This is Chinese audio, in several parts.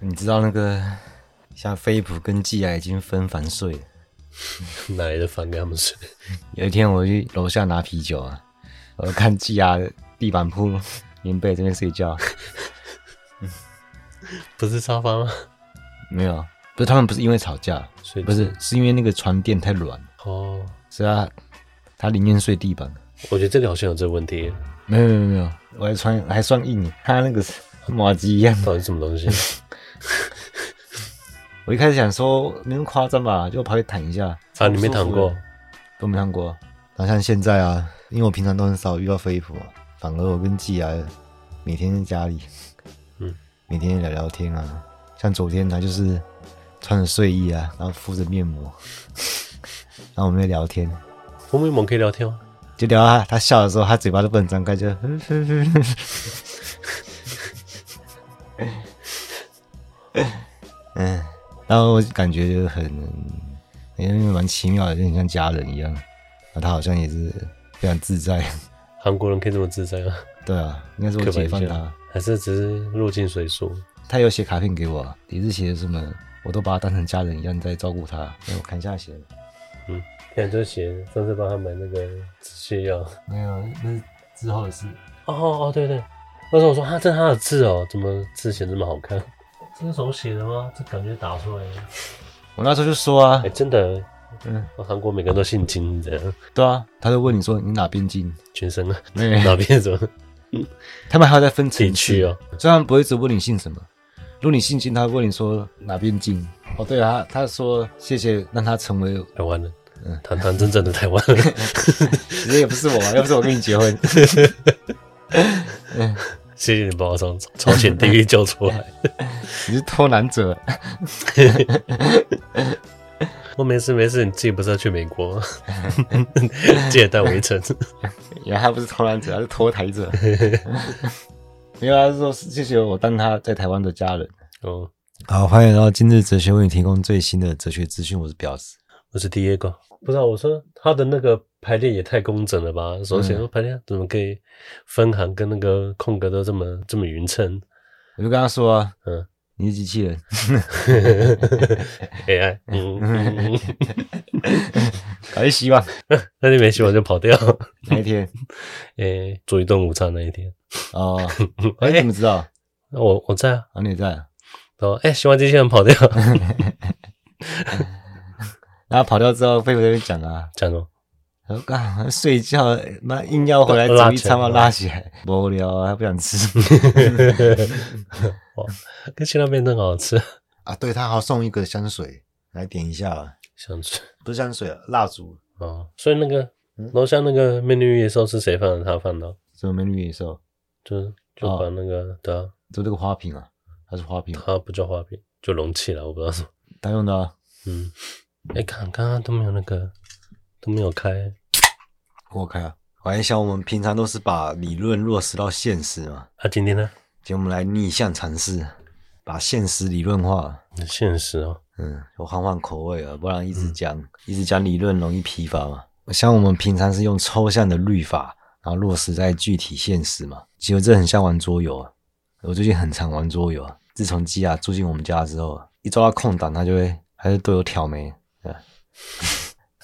你知道那个像飞普跟季亚已经分房睡了，哪来的房给他们睡？有一天我去楼下拿啤酒啊，我看季亚地板铺棉被这边睡觉，不是沙发吗？没有，不是他们不是因为吵架，睡不是是因为那个床垫太软哦，是啊，他宁愿睡地板。我觉得这里好像有这个问题。没有没有没有，我还穿还算硬，他那个是麻糬一样，到底什么东西？我一开始想说没那么夸张吧，就跑去躺一下。啊，你没躺过？都没躺过。然后像现在啊，因为我平常都很少遇到飞普啊，反而我跟季啊每天在家里，嗯，每天聊聊天啊。像昨天他就是穿着睡衣啊，然后敷着面膜，然后我们在聊天。敷面膜可以聊天吗？就聊啊，他笑的时候，他嘴巴都不能张开，就，嗯，然后我感觉就很，因为蛮奇妙的，就很像家人一样。啊他好像也是非常自在。韩国人可以这么自在吗？对啊，应该是我解放他，还是只是入境随俗？他有写卡片给我，也是写的什么，我都把他当成家人一样在照顾他。我看一下写的，嗯。现在就写上次帮他买那个止泻药，没有，那是之后的事。哦哦对对，那时候我说他这是他的字哦，怎么字写这么好看？这是手写的吗？这感觉打出来的。我那时候就说啊，哎、欸，真的，嗯，韩国每个人都姓金这样。对啊，他就问你说你哪边金？全身啊，没哪边什么？他们还要再分地区哦，虽然不会一直问你姓什么，如果你姓金，他会问你说哪边金？哦，对啊，他他说谢谢让他成为台湾人。嗯，谈谈真正的台湾人，也不是我，要不是我跟你结婚。嗯，谢谢你把我从朝鲜地狱救出来。你是偷懒者。我没事没事，你自己不是要去美国吗？记得带我一程。原来他不是偷懒者，他是拖台者。没有，他是说谢谢我当他在台湾的家人。哦，好，欢迎来到今日哲学为你提供最新的哲学资讯，我是表示。我是 Diego，不知道我说他的那个排列也太工整了吧？首先说排列怎么可以分行跟那个空格都这么这么匀称？我就跟他说啊，嗯，你是机器人，AI，嗯，搞一希望，那你没希望就跑掉。哪一天？诶、欸，做一顿午餐那一天。哦，哎、欸，你怎么知道？我我在啊，啊，你也在啊。哦，哎、欸，希望机器人跑掉。然后跑掉之后，飞普在那边讲啊，讲什么？他说：“干睡觉，那硬要回来煮一餐嘛，拉起来，无聊啊，还不想吃。”哇，跟辛拉面真好吃啊！对，他还送一个香水，来点一下吧。香水不是香水啊，蜡烛啊。所以那个楼下那个美女与野兽是谁放的？他放的？什么美女与野兽？就就把那个、哦、对啊，就这个花瓶啊，还是花瓶，它不叫花瓶，就容器了，我不知道什么。他用的、啊，嗯。哎，看，刚刚都没有那个，都没有开，我开啊！我还想，我们平常都是把理论落实到现实嘛。啊，今天呢？今天我们来逆向尝试，把现实理论化。现实哦，嗯，我换换口味啊，不然一直讲、嗯，一直讲理论容易疲乏嘛。像我们平常是用抽象的律法，然后落实在具体现实嘛。其实这很像玩桌游啊。我最近很常玩桌游啊。自从基亚住进我们家之后，一抓到空档，他就会还是对我挑眉。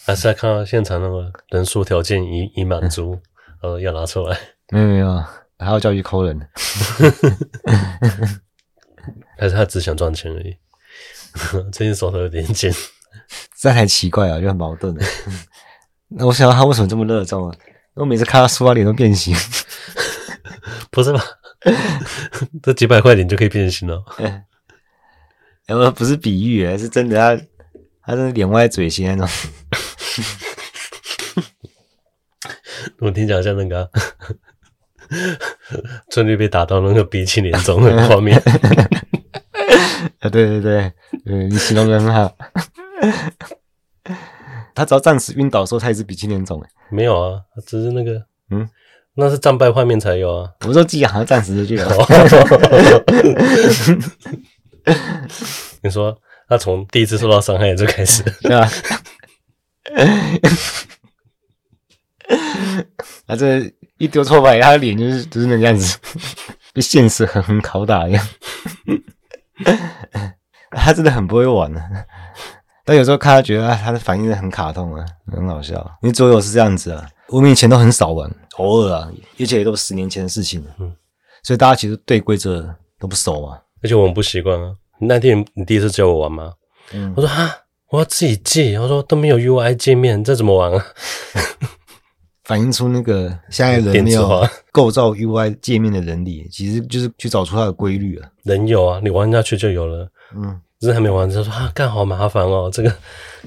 还是要看到现场那个人数条件已已满足，呃，要拿出来。没有没有，还要叫去抠人。还是他只想赚钱而已。最近手头有点紧，这还奇怪啊，就很矛盾。那我想到他为什么这么热衷啊？我每次看他说话脸都变形。不是吧？这几百块脸就可以变形了？哎，我不是比喻，是真的他。他是脸歪嘴斜那种，我听起来像那个 春丽被打到那个鼻青脸肿的画面。啊，对对对，嗯，你形容的很好。他只要暂时晕倒的时候，他也是鼻青脸肿。没有啊，只是那个，嗯，那是战败画面才有啊。我说自己好像暂时就有。你说。他从第一次受到伤害就开始，对吧？他这一丢错牌，他的脸就是就是那样子，被现实狠狠拷打一样。他真的很不会玩啊，但有时候看他觉得他的反应很卡通啊，很好笑。因为桌游是这样子啊，我们以前都很少玩，偶尔啊，而且也都是十年前的事情了。嗯，所以大家其实对规则都不熟嘛，而且我们不习惯啊。那天你第一次教我玩吗？嗯，我说哈，我要自己记。我说都没有 UI 界面，这怎么玩啊？反映出那个现在人 没有构造 UI 界面的能力，其实就是去找出它的规律啊。人有啊，你玩下去就有了。嗯，只是还没玩，他说啊，干好麻烦哦，这个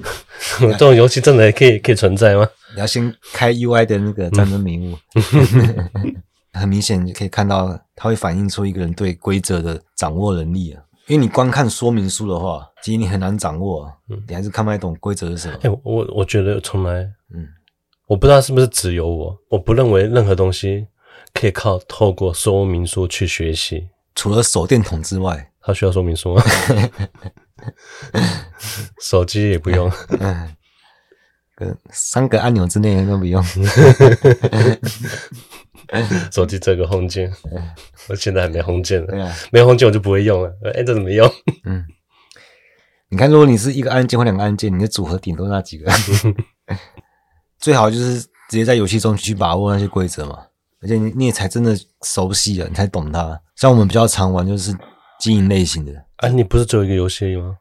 这种游戏真的可以可以存在吗？你要先开 UI 的那个战争迷雾，很明显可以看到，它会反映出一个人对规则的掌握能力啊。因为你光看说明书的话，其实你很难掌握，嗯，你还是看不太懂规则是什么。哎、欸，我我觉得从来，嗯。我不知道是不是只有我，我不认为任何东西可以靠透过说明书去学习，除了手电筒之外，它需要说明书吗？手机也不用，嗯，三个按钮之内都不用，手机这个 home 键，我现在还没 home 键呢，没 home 键我就不会用了，哎，这怎么用？嗯，你看，如果你是一个按键或两个按键，你的组合顶多那几个。最好就是直接在游戏中去把握那些规则嘛，而且你你也才真的熟悉了，你才懂它。像我们比较常玩就是经营类型的，啊，你不是只有一个游戏吗？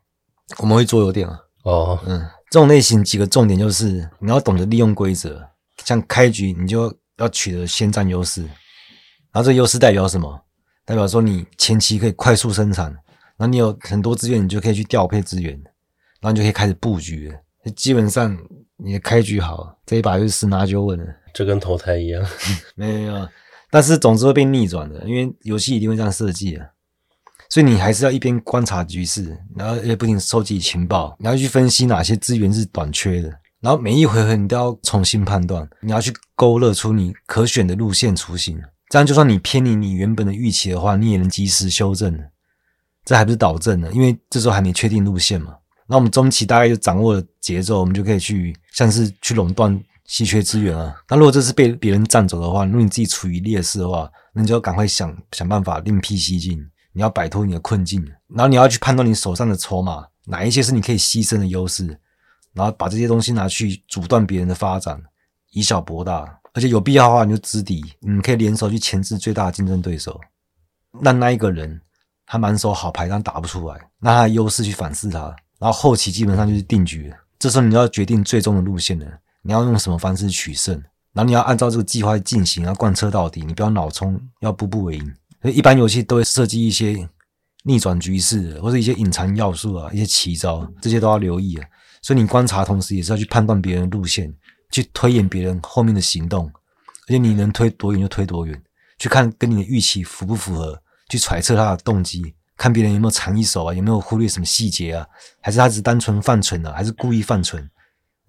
我们会桌游店啊。哦，嗯，这种类型几个重点就是你要懂得利用规则，像开局你就要取得先占优势，然后这优势代表什么？代表说你前期可以快速生产，然后你有很多资源，你就可以去调配资源，然后你就可以开始布局了，基本上。你的开局好，这一把就是十拿九稳了，这跟投胎一样。没有，但是总之会被逆转的，因为游戏一定会这样设计的。所以你还是要一边观察局势，然后也不停收集情报，然后去分析哪些资源是短缺的，然后每一回合你都要重新判断，你要去勾勒出你可选的路线雏形。这样就算你偏离你原本的预期的话，你也能及时修正。这还不是导正呢，因为这时候还没确定路线嘛。那我们中期大概就掌握了节奏，我们就可以去像是去垄断稀缺资源啊。那如果这是被别人占走的话，如果你自己处于劣势的话，那你就要赶快想想办法另辟蹊径，你要摆脱你的困境。然后你要去判断你手上的筹码，哪一些是你可以牺牲的优势，然后把这些东西拿去阻断别人的发展，以小博大。而且有必要的话，你就知底，你可以联手去钳制最大的竞争对手。让那一个人他满手好牌，但打不出来，那他的优势去反噬他。然后后期基本上就是定局了，这时候你要决定最终的路线了，你要用什么方式取胜，然后你要按照这个计划进行，要贯彻到底，你不要脑冲，要步步为营。所以一般游戏都会设计一些逆转局势，或者一些隐藏要素啊，一些奇招，这些都要留意啊。所以你观察同时也是要去判断别人的路线，去推演别人后面的行动，而且你能推多远就推多远，去看跟你的预期符不符合，去揣测他的动机。看别人有没有藏一手啊，有没有忽略什么细节啊？还是他只是单纯犯蠢啊？还是故意犯蠢？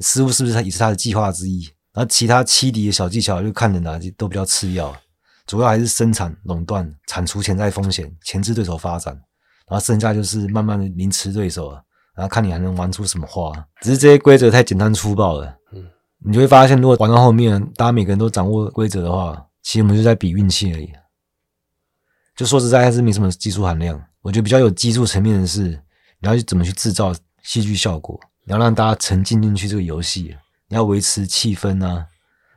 失误是不是他也是他的计划之一？然后其他欺敌的小技巧就看人哪些都比较次要，主要还是生产、垄断、铲除潜在风险、钳制对手发展，然后剩下就是慢慢的凌迟对手啊，然后看你还能玩出什么花。只是这些规则太简单粗暴了，嗯，你就会发现，如果玩到后面，大家每个人都掌握规则的话，其实我们就在比运气而已。就说实在，还是没什么技术含量。我觉得比较有技术层面的是，你要去怎么去制造戏剧效果，你要让大家沉浸进去这个游戏，你要维持气氛啊，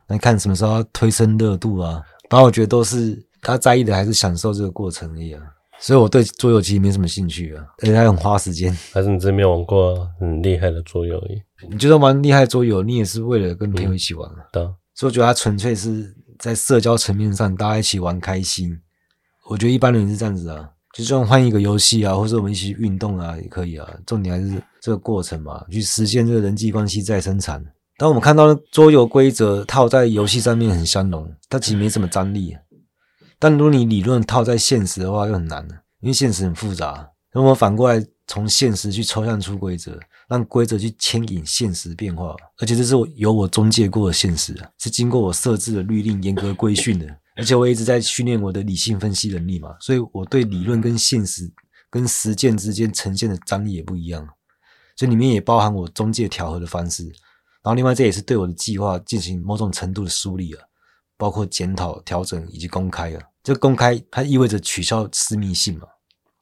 那看什么时候要推升热度啊。然后我觉得都是他在意的，还是享受这个过程而已啊。所以我对桌游其实没什么兴趣啊，而且还很花时间。还是你真没有玩过很厉害的桌游而已？你就算玩厉害桌游，你也是为了跟朋友一起玩啊。对。所以我觉得它纯粹是在社交层面上，大家一起玩开心。我觉得一般人是这样子啊。就算换一个游戏啊，或者我们一起运动啊，也可以啊。重点还是这个过程嘛，去实现这个人际关系再生产。当我们看到桌游规则套在游戏上面很相容，它其实没什么张力。但如果你理论套在现实的话，又很难了，因为现实很复杂。那我们反过来从现实去抽象出规则，让规则去牵引现实变化，而且这是我由我中介过的现实啊，是经过我设置的律令严格规训的。而且我一直在训练我的理性分析能力嘛，所以我对理论跟现实跟实践之间呈现的张力也不一样，所以里面也包含我中介调和的方式。然后另外这也是对我的计划进行某种程度的梳理啊，包括检讨、调整以及公开啊。这公开它意味着取消私密性嘛，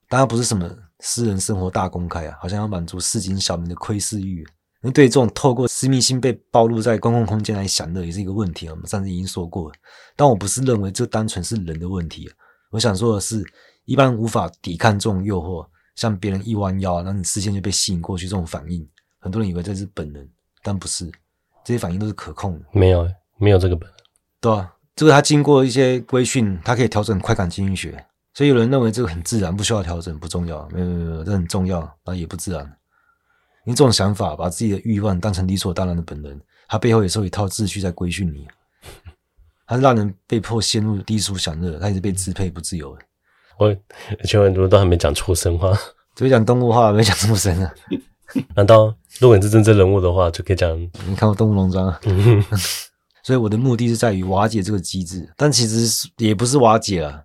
当然不是什么私人生活大公开啊，好像要满足市井小民的窥视欲。那对于这种透过私密性被暴露在公共空间来享乐，也是一个问题啊。我们上次已经说过，但我不是认为这单纯是人的问题。我想说的是，一般无法抵抗这种诱惑，像别人一弯腰让，你视线就被吸引过去，这种反应，很多人以为这是本能，但不是，这些反应都是可控的。没有，没有这个本。对啊，这个他经过一些规训，他可以调整快感经济学。所以有人认为这个很自然，不需要调整，不重要。没有没有没有，这很重要，那也不自然。你这种想法，把自己的欲望当成理所当然的本能，它背后也是有一套秩序在规训你。它是让人被迫陷入低俗享乐，它也是被支配不自由的。我前面都还没讲畜生话，只会讲动物话，没讲畜生啊？难道如果你是真正人物的话，就可以讲？你看过《动物农庄》啊？所以我的目的是在于瓦解这个机制，但其实也不是瓦解啊。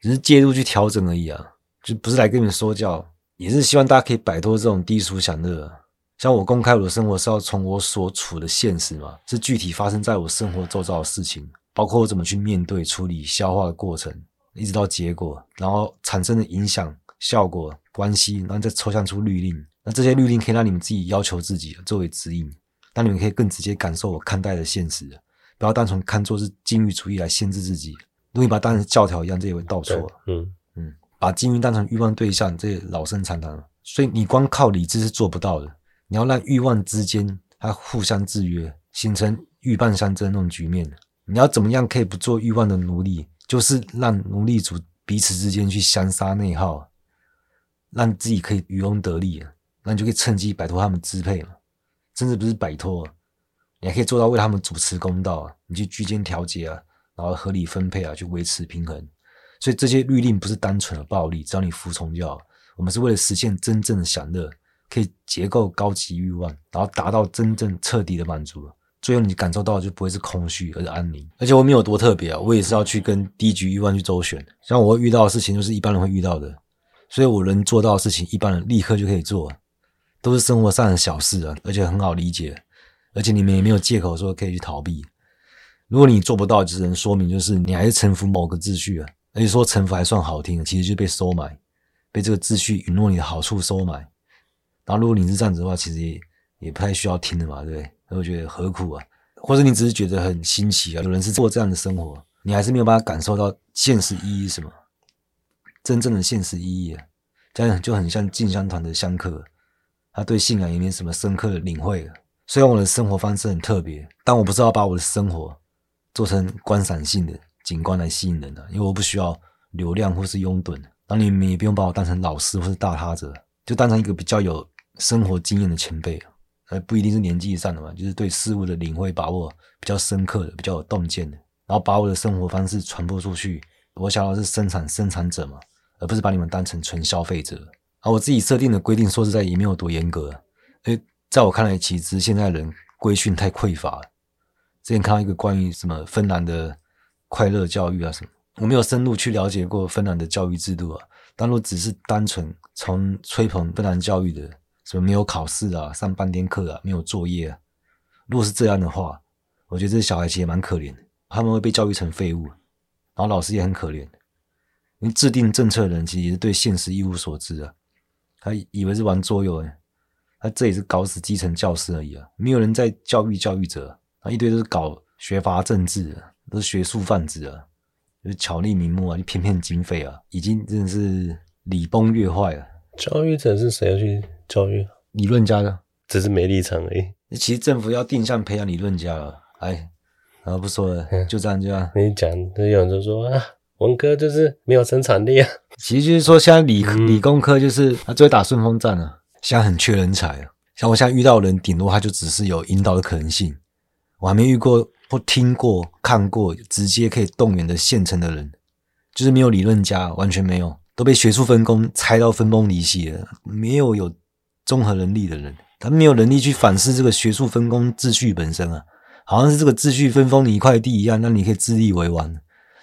只是介入去调整而已啊，就不是来跟你们说教，也是希望大家可以摆脱这种低俗享乐。像我公开我的生活，是要从我所处的现实嘛，是具体发生在我生活周遭的事情，包括我怎么去面对、处理、消化的过程，一直到结果，然后产生的影响、效果、关系，然后再抽象出律令。那这些律令可以让你们自己要求自己作为指引，让你们可以更直接感受我看待的现实，不要单纯看作是禁欲主义来限制自己。如果你把它当成教条一样，这也会倒错。嗯嗯，把禁欲当成欲望对象，这也老生常谈了。所以你光靠理智是做不到的。你要让欲望之间它互相制约，形成鷸蚌相争那种局面。你要怎么样可以不做欲望的奴隶？就是让奴隶主彼此之间去相杀内耗，让自己可以渔翁得利，那你就可以趁机摆脱他们支配嘛。甚至不是摆脱，也可以做到为他们主持公道，你去居间调节啊。然后合理分配啊，去维持平衡。所以这些律令不是单纯的暴力，只要你服从就好。我们是为了实现真正的享乐，可以结构高级欲望，然后达到真正彻底的满足。最后你感受到的就不会是空虚，而是安宁。而且我没有多特别啊，我也是要去跟低级欲望去周旋。像我会遇到的事情，就是一般人会遇到的。所以我能做到的事情，一般人立刻就可以做，都是生活上的小事啊，而且很好理解。而且你们也没有借口说可以去逃避。如果你做不到，只能说明就是你还是臣服某个秩序啊，而且说臣服还算好听，其实就被收买，被这个秩序允诺你的好处收买。然后如果你是这样子的话，其实也也不太需要听的嘛，对不对？我觉得何苦啊？或者你只是觉得很新奇啊？有人是过这样的生活，你还是没有办法感受到现实意义什么？真正的现实意义啊，这样就很像进香团的香客，他对信仰也没什么深刻的领会。虽然我的生活方式很特别，但我不知道把我的生活。做成观赏性的景观来吸引人的，因为我不需要流量或是拥趸，那你们也不用把我当成老师或是大他者，就当成一个比较有生活经验的前辈，而不一定是年纪上的嘛，就是对事物的领会把握比较深刻的、比较有洞见的，然后把我的生活方式传播出去。我想要是生产生产者嘛，而不是把你们当成纯消费者。而我自己设定的规定，说实在也没有多严格，因为在我看来，其实现在人规训太匮乏了。之前看到一个关于什么芬兰的快乐教育啊什么，我没有深入去了解过芬兰的教育制度啊。但若只是单纯从吹捧芬兰教育的，什么没有考试啊，上半天课啊，没有作业啊，如果是这样的话，我觉得这小孩其实也蛮可怜的，他们会被教育成废物，然后老师也很可怜。因为制定政策的人其实也是对现实一无所知啊，他以为是玩桌游诶，他这也是搞死基层教师而已啊，没有人在教育教育者。一堆都是搞学阀政治的，都是学术贩子啊，就是巧立名目啊，就骗骗经费啊，已经真的是礼崩乐坏了。教育者是谁要去教育？理论家的，只是没立场而已。其实政府要定向培养理论家了。哎，然后不说了，就这样就这样。你讲，有人就说啊，文科就是没有生产力啊。其实就是说，现在理、嗯、理工科就是他最会打顺风战啊，现在很缺人才啊。像我现在遇到的人，顶多他就只是有引导的可能性。我还没遇过或听过、看过直接可以动员的现成的人，就是没有理论家，完全没有，都被学术分工拆到分崩离析了。没有有综合能力的人，他没有能力去反思这个学术分工秩序本身啊，好像是这个秩序分封你一块地一样，那你可以自立为王。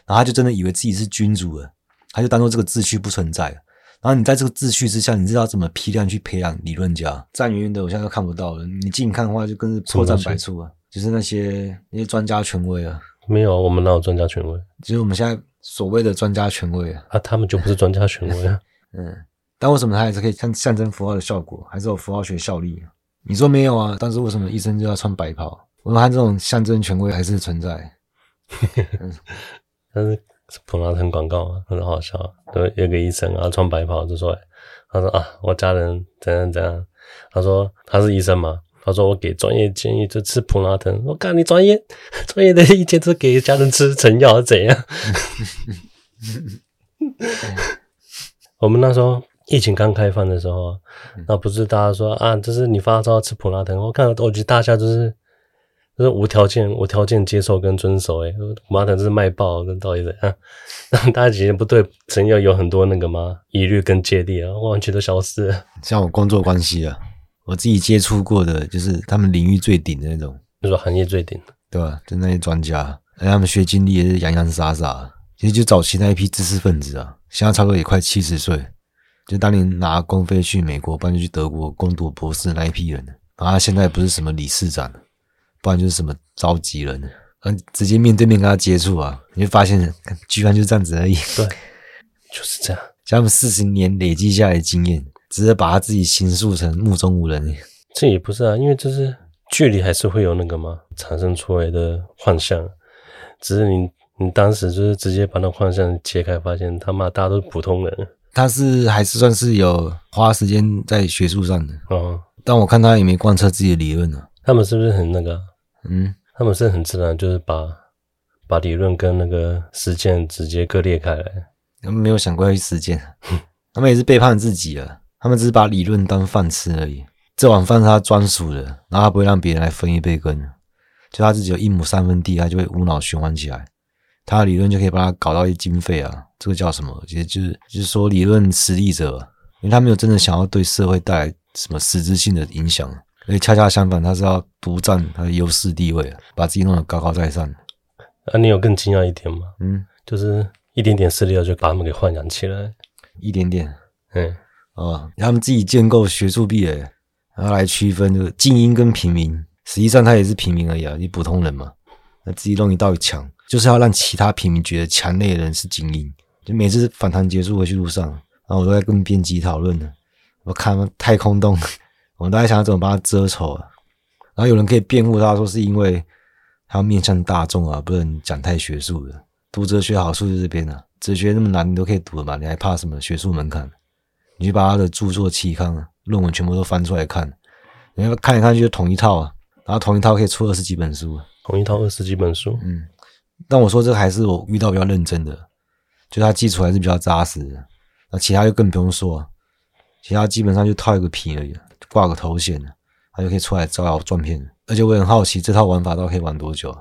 然后他就真的以为自己是君主了，他就当做这个秩序不存在了。然后你在这个秩序之下，你知道怎么批量去培养理论家？站远远的，我现在都看不到了。你近看的话，就更是破绽百出啊。就是那些那些专家权威啊，没有，我们哪有专家权威？就是我们现在所谓的专家权威啊，啊，他们就不是专家权威啊。嗯，但为什么它还是可以像象征符号的效果，还是有符号学效力？你说没有啊？但是为什么医生就要穿白袍？我们看这种象征权威还是存在。但是普拉腾广告，很好笑。对，有个医生啊，穿白袍就说：“他说啊，我家人怎样怎样。”他说他是医生嘛。他说我给专业建议就吃普拉腾。我看你专业 专业的意见是给家人吃成药怎样？我们那时候疫情刚开放的时候，那不是大家说啊，就是你发烧吃普拉腾。我看，我觉得大家就是就是无条件无条件接受跟遵守。诶普拉腾这是卖爆，跟到底怎样？让 大家几天不对成药有很多那个吗？疑虑跟芥蒂啊，完全都消失了。像我工作关系啊。我自己接触过的，就是他们领域最顶的那种，就说行业最顶，对吧？就那些专家，而他们学经历也是洋洋洒洒。其实就早期那一批知识分子啊，现在差不多也快七十岁，就当年拿公费去美国，不然就去德国攻读博士那一批人。然后他现在不是什么理事长，不然就是什么召集人，嗯，直接面对面跟他接触啊，你就发现，居然就这样子而已。对，就是这样，像他们四十年累积下来的经验。只是把他自己形塑成目中无人，这也不是啊，因为这是距离还是会有那个嘛，产生出来的幻象。只是你你当时就是直接把那幻象切开，发现他妈大家都是普通人。他是还是算是有花时间在学术上的哦，但我看他也没贯彻自己的理论啊。他们是不是很那个？嗯，他们是很自然，就是把把理论跟那个实践直接割裂开来。他们没有想过要去实践，他们也是背叛自己了。他们只是把理论当饭吃而已，这碗饭是他专属的，然后他不会让别人来分一杯羹，就他自己有一亩三分地，他就会无脑循环起来，他的理论就可以把他搞到一经费啊，这个叫什么？其实就是就是说理论实力者，因为他没有真的想要对社会带来什么实质性的影响，所以恰恰相反，他是要独占他的优势地位，把自己弄得高高在上。啊，你有更惊讶一点吗？嗯，就是一点点势力就把他们给豢养起来，一点点，嗯。啊，他们自己建构学术壁垒，然后来区分就是精英跟平民。实际上他也是平民而已啊，你普通人嘛。那自己弄一道墙，就是要让其他平民觉得墙内的人是精英。就每次反弹结束回去路上，然后我都在跟编辑讨论呢。我看太空洞，我们都在想要怎么把它遮丑啊。然后有人可以辩护他说是因为他要面向大众啊，不能讲太学术的。读哲学好处就是这边啊，哲学那么难你都可以读了嘛，你还怕什么学术门槛？你就把他的著作、期刊、论文全部都翻出来看，你要看一看，就是同一套啊，然后同一套可以出二十几本书，同一套二十几本书，嗯。但我说这个还是我遇到比较认真的，就他基础还是比较扎实的，那其他就更不用说，其他基本上就套一个皮而已，挂个头衔，他就可以出来招摇撞骗。而且我很好奇，这套玩法到底可以玩多久？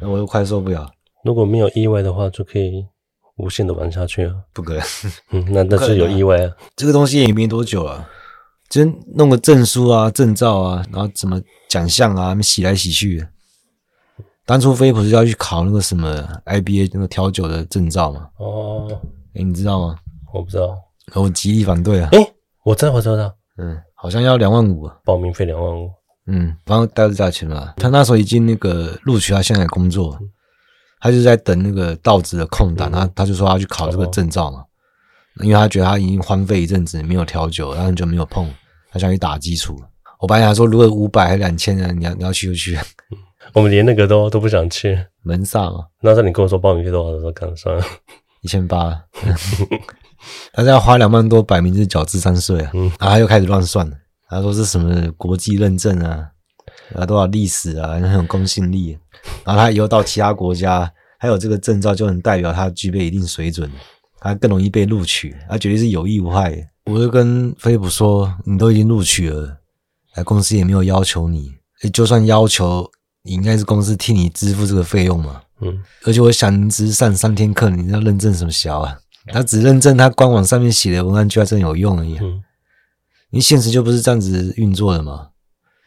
那我又快受不了。如果没有意外的话，就可以。无限的玩下去啊，不可能。嗯，那那是有意外啊。这个东西也没多久了，就弄个证书啊、证照啊，然后什么奖项啊，洗来洗去。当初飞不是要去考那个什么 IBA 那个调酒的证照吗？哦，哎，你知道吗？我不知道，我极力反对啊。哎，我知道，我知道。嗯，好像要两万五，报名费两万五。嗯，反正带着价钱嘛。他那时候已经那个录取他现在工作。他就在等那个到职的空档，他、嗯、他就说他去考这个证照嘛，哦、因为他觉得他已经荒废一阵子没有调酒，然后就没有碰，他想去打基础。我本来想说，如果五百还两千人，你要你要去就去。我们连那个都都不想去，门上啊。那时候你跟我说报名费多少的时候，刚算了一千八，他是要花两万多，摆明就是缴智商税啊。嗯、然后他又开始乱算了，他说是什么国际认证啊。啊，多少历史啊，很有公信力。然后他以后到其他国家，还有这个证照，就能代表他具备一定水准，他更容易被录取。他绝对是有益无害。我就跟飞普说，你都已经录取了，哎，公司也没有要求你，就算要求，你应该是公司替你支付这个费用嘛。嗯。而且我想，你只是上三天课，你要认证什么小啊？他只认证他官网上面写的文案，就要真有用而已。嗯。你现实就不是这样子运作的嘛？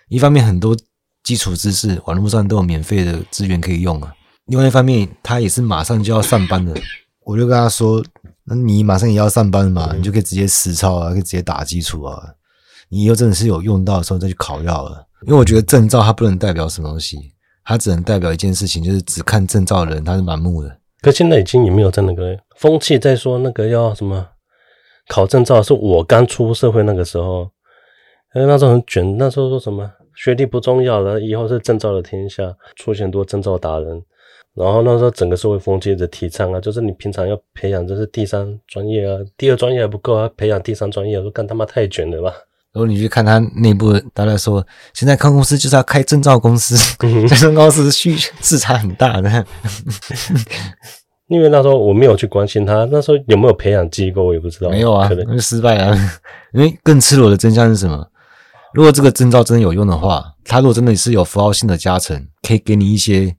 一方面很多。基础知识，网络上都有免费的资源可以用啊。另外一方面，他也是马上就要上班的，我就跟他说：“那你马上也要上班嘛，你就可以直接实操啊，可以直接打基础啊。你以后真的是有用到的时候再去考药了。因为我觉得证照它不能代表什么东西，它只能代表一件事情，就是只看证照的人他是盲目的。可现在已经也没有在那个风气在说那个要什么考证照是我刚出社会那个时候，因为那时候很卷，那时候说什么学历不重要了，以后是证照的天下，出现多证照达人。然后那时候整个社会风气的提倡啊，就是你平常要培养就是第三专业啊，第二专业还不够啊，培养第三专业，说干他妈太卷了吧。然后你去看他内部，大家说现在看公司就是要开证照公司，证照公司需市场很大的。因为那时候我没有去关心他，那时候有没有培养机构我也不知道。没有啊，可能失败了。因为更赤裸的真相是什么？如果这个证照真的有用的话，他如果真的是有符号性的加成，可以给你一些。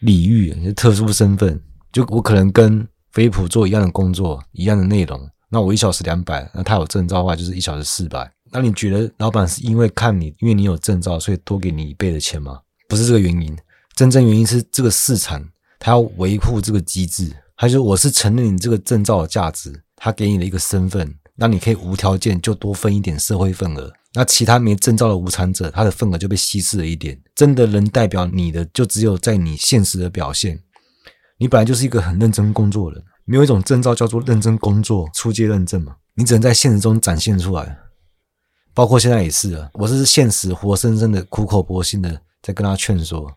礼遇，特殊身份，就我可能跟飞普做一样的工作，一样的内容，那我一小时两百，那他有证照的话就是一小时四百。那你觉得老板是因为看你，因为你有证照，所以多给你一倍的钱吗？不是这个原因，真正原因是这个市场他要维护这个机制，他说我是承认你这个证照的价值，他给你的一个身份，那你可以无条件就多分一点社会份额。那其他没证照的无产者，他的份额就被稀释了一点。真的能代表你的，就只有在你现实的表现。你本来就是一个很认真工作的人，没有一种证照叫做认真工作出阶认证嘛？你只能在现实中展现出来。包括现在也是啊，我是现实活生生的苦口婆心的在跟他劝说，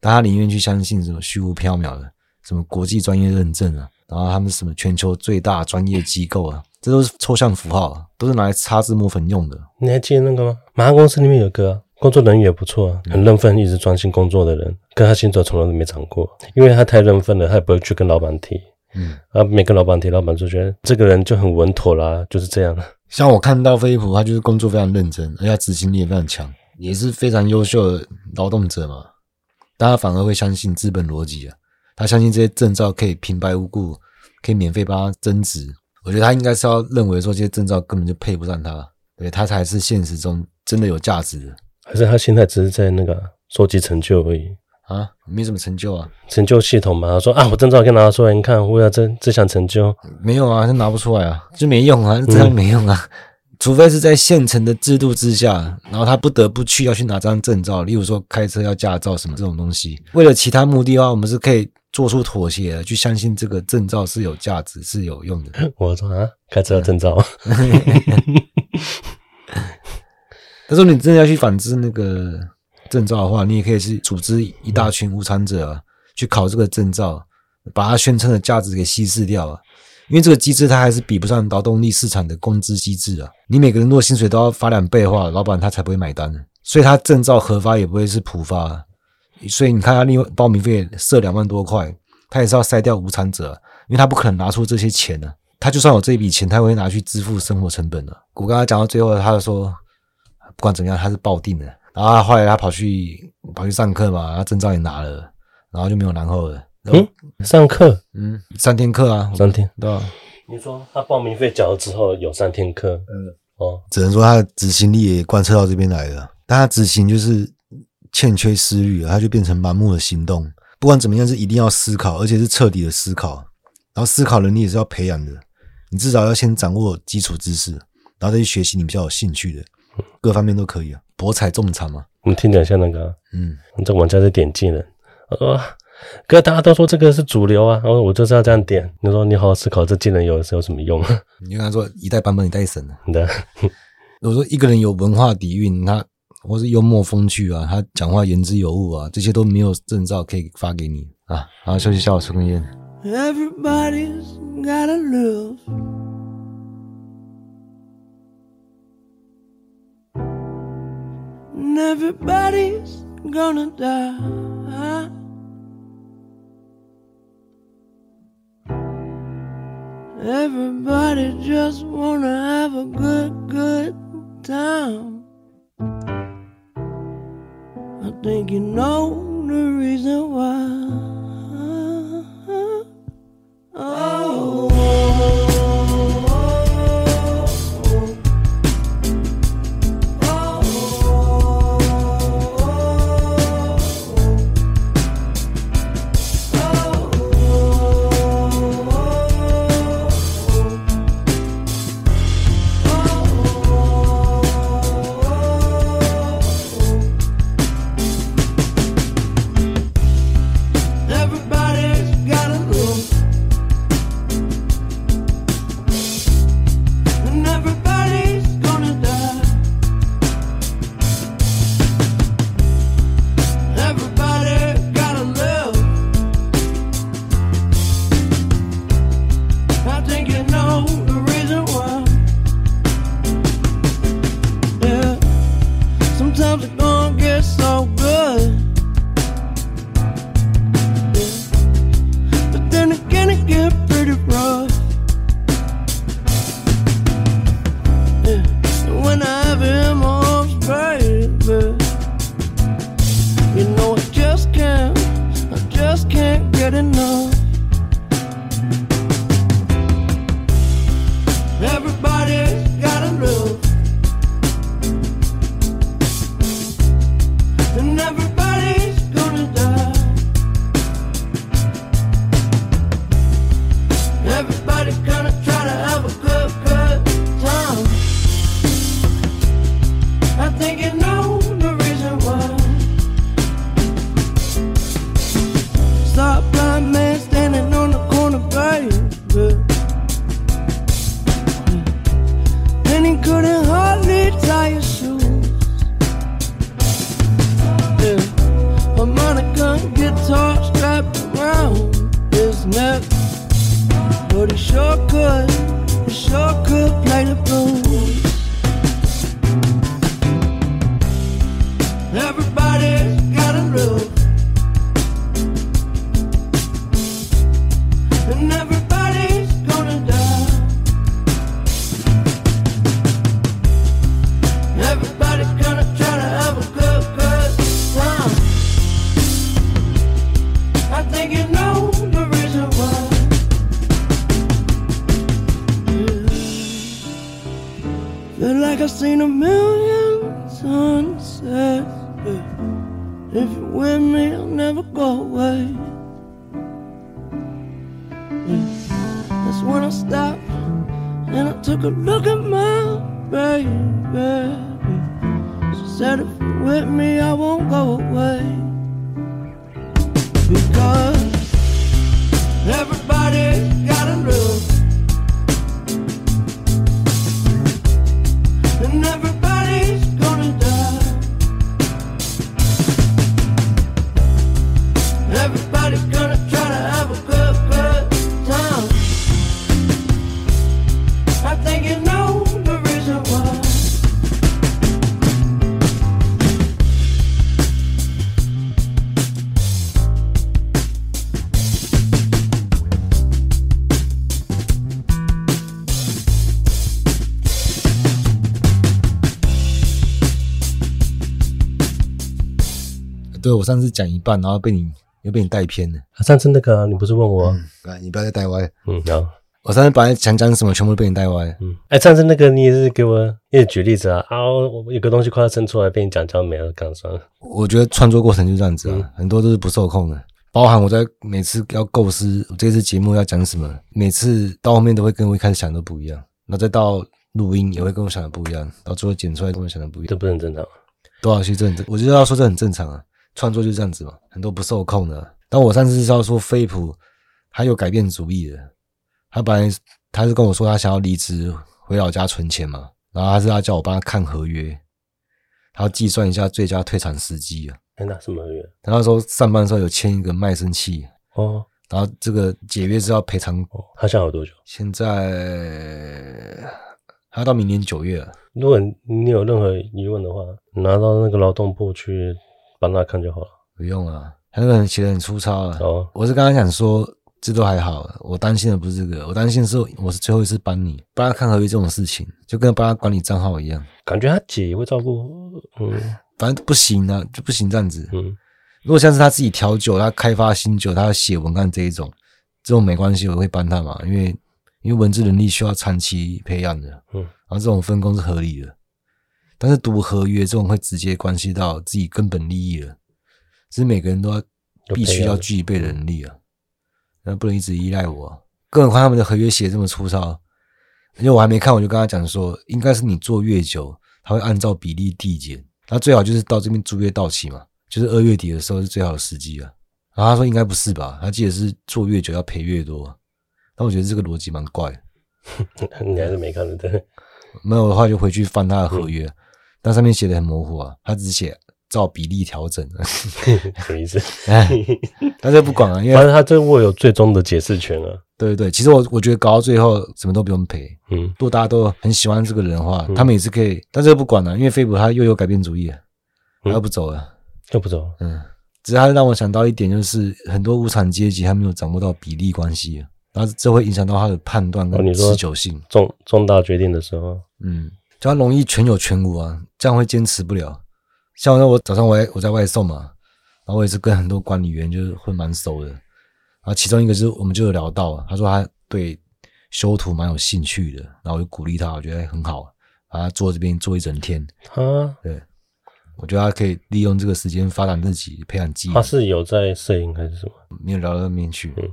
但他宁愿去相信什么虚无缥缈的，什么国际专业认证啊，然后他们什么全球最大专业机构啊。这都是抽象符号，都是拿来擦字抹粉用的。你还记得那个吗？马上公司里面有个工作人员也不错，很认份，一直专心工作的人，跟他薪水从来都没涨过，因为他太认份了，他也不会去跟老板提。嗯，啊，没跟老板提，老板就觉得这个人就很稳妥啦，就是这样。像我看到飞普，他就是工作非常认真，而且执行力也非常强，也是非常优秀的劳动者嘛。但他反而会相信资本逻辑啊，他相信这些证照可以平白无故，可以免费帮他增值。我觉得他应该是要认为说这些证照根本就配不上他，对，他才是现实中真的有价值的，还是他现在只是在那个收集成就而已啊？没什么成就啊，成就系统嘛。他说啊，我证照可以拿出来，你看我要这这项成就没有啊，他拿不出来啊，就没用啊，这样没用啊，嗯、除非是在现成的制度之下，然后他不得不去要去拿张证照，例如说开车要驾照什么这种东西，为了其他目的的话，我们是可以。做出妥协，去相信这个证照是有价值、是有用的。我说啊，开车要证照。他说：“你真的要去反制那个证照的话，你也可以是组织一大群无产者啊，去考这个证照，把它宣称的价值给稀释掉啊。因为这个机制它还是比不上劳动力市场的工资机制啊。你每个人如果薪水都要发两倍的话，老板他才不会买单。所以他证照核发也不会是普发。”所以你看，他另外报名费设两万多块，他也是要筛掉无产者，因为他不可能拿出这些钱呢。他就算有这一笔钱，他会拿去支付生活成本的。我刚刚讲到最后，他就说，不管怎么样，他是报定的。然后后来他跑去跑去上课嘛，他证照也拿了，然后就没有然后了。嗯，上课，嗯，三天课啊，三天，对吧？你说他报名费缴了之后有三天课，嗯，哦，只能说他的执行力也贯彻到这边来了，但他执行就是。欠缺思虑，他就变成盲目的行动。不管怎么样，是一定要思考，而且是彻底的思考。然后思考能力也是要培养的。你至少要先掌握基础知识，然后再去学习你比较有兴趣的，各方面都可以啊。博采众长嘛。我们听讲一下那个，嗯，这玩家是点技能。我说，哥，大家都说这个是主流啊，然后我就是要这样点。你说你好好思考，这技能有是有什么用？你跟他说一代版本一代神啊。对。我说一个人有文化底蕴，他。或是幽默风趣啊，他讲话言之有物啊，这些都没有证照可以发给你啊。好，休息一下，我抽根烟。Everybody's gotta lose. Everybody's gonna die. Everybody just wanna have a good, good time. I think you know the reason why. Never go away. That's when I stopped and I took a look at my baby. She said, if you're with me, I won't go away. Because everybody gotta love. 我上次讲一半，然后被你又被你带偏了。啊上次那个、啊、你不是问我？嗯，来，你不要再带歪。嗯，好，我上次本来想讲什么，全部都被你带歪。嗯，哎，上次那个你也是给我一直举例子啊啊，我有个东西快要生出来，被你讲讲没了，刚算了。我觉得创作过程就这样子啊，嗯很多都是不受控的，包含我在每次要构思我这次节目要讲什么，每次到后面都会跟我一开始想的不一样，那再到录音也会跟我想的不一样，到最后剪出来跟我想的不一样，这不是很正常吗？多少其实这很正，我就要说这很正常啊，创作就这样子嘛，很多不受控的啊。但我上次知道说飞普他有改变主意的，他本来他是跟我说他想要离职回老家存钱嘛，然后他是要叫我帮他看合约，他要计算一下最佳退场时机啊。哎，那什么合约？他那时候上班的时候有签一个卖身契，哦然后这个解约是要赔偿，哦，他想要多久？现在还要到明年九月了。如果你有任何疑问的话，拿到那个劳动部去帮他看就好了。不用啊，他那个人写的很粗糙啊。哦，我是刚刚想说，这都还好，我担心的不是这个，我担心的是我是最后一次帮你帮他看合约这种事情，就跟帮他管理账号一样，感觉他姐也会照顾，嗯反正不行啊，就不行这样子。嗯，如果像是他自己调酒，他开发新酒，他写文案这一种，这种没关系，我会帮他嘛，因为因为文字能力需要长期培养的，嗯，然后这种分工是合理的。但是读合约这种会直接关系到自己根本利益了，是每个人都要必须要具备的能力啊，那不能一直依赖我啊。更何况他们的合约写这么粗糙，因为我还没看，我就跟他讲说，应该是你做越久，他会按照比例递减，那最好就是到这边租约到期嘛，就是二月底的时候是最好的时机啊。然后他说应该不是吧，他记得是做越久要赔越多，但我觉得这个逻辑蛮怪的。你还是没看的对？没有的话就回去翻他的合约。嗯但上面写的很模糊啊，他只写照比例调整，什么意思？但是不管啊，因为反正他这握有最终的解释权啊。对对对，其实我我觉得搞到最后什么都不用赔。嗯，如果大家都很喜欢这个人的话，嗯、他们也是可以。但是不管了、啊，因为飞普他又有改变主意了，他又不走了，又不走。嗯，只是他让我想到一点，就是很多无产阶级他没有掌握到比例关系，然后这会影响到他的判断跟持久性。哦、重重大决定的时候，嗯。就他容易全有全无啊，这样会坚持不了。像我，我早上我我在外送嘛，然后我也是跟很多管理员就是会蛮熟的。然后其中一个就是我们就有聊到，他说他对修图蛮有兴趣的，然后我就鼓励他，我觉得很好，把他坐这边坐一整天。啊，对，我觉得他可以利用这个时间发展自己，培养技能。他是有在摄影还是什么？没有聊到那边去。嗯。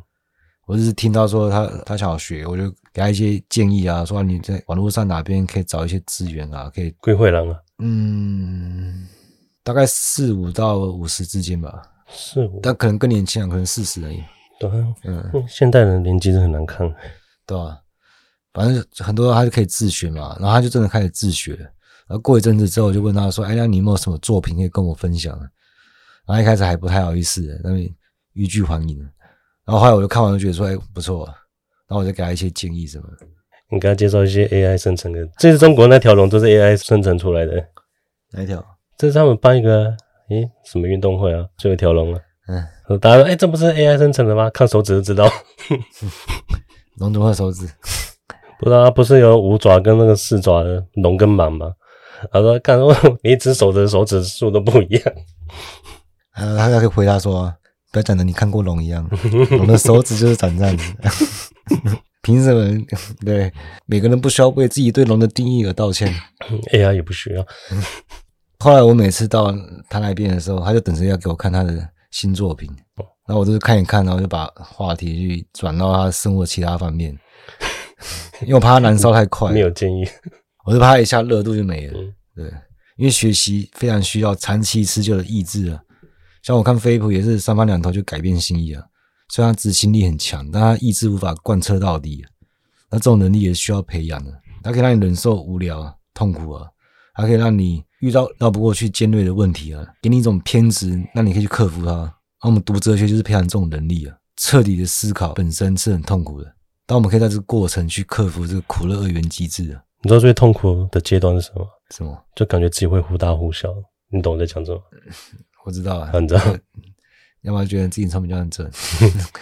我只是听到说他他想要学，我就给他一些建议啊，说你在网络上哪边可以找一些资源啊，可以归会郎啊，嗯，大概四五到五十之间吧，四五，但可能更年轻啊，可能四十而已。对，嗯，现代人年纪是很难看，对吧、啊？反正很多他就可以自学嘛，然后他就真的开始自学。然后过一阵子之后，我就问他说：“哎，那你有没有什么作品可以跟我分享？”然后一开始还不太好意思，那边欲拒还迎。然后后来我就看完就觉得说：“哎，不错。”然后我就给他一些建议什么的。你给他介绍一些 AI 生成的，这是中国那条龙都是 AI 生成出来的。哪一条？这是他们办一个，诶，什么运动会啊？就有一条龙啊。嗯，大家说，哎，这不是 AI 生成的吗？看手指就知道。龙怎么手指？不知道，不是有五爪跟那个四爪的龙跟蟒吗？他说，看 我每一只手的手指数都不一样。呃，他可以回答说，不要讲的你看过龙一样，龙的手指就是长这样子。凭什么？对，每个人不需要为自己对龙的定义而道歉。AI 也不需要。后来我每次到他那边的时候，他就等着要给我看他的新作品，然后我就是看一看，然后就把话题去转到他生活其他方面，因为我怕他燃烧太快。没有建议，我就怕他一下热度就没了。对，因为学习非常需要长期持久的意志啊。像我看飞普也是三番两头就改变心意啊。虽然执行力很强，但他意志无法贯彻到底。啊那这种能力也是需要培养的。它可以让你忍受无聊、痛苦啊，它可以让你遇到绕不过去尖锐的问题啊，给你一种偏执，那你可以去克服它。而我们读哲学就是培养这种能力啊。彻底的思考本身是很痛苦的，但我们可以在这个过程去克服这个苦乐二元机制啊。你知道最痛苦的阶段是什么？什么？就感觉自己会忽大忽小。你懂我在讲什么？我知道啊，很准。要不然觉得自己聪明就很准，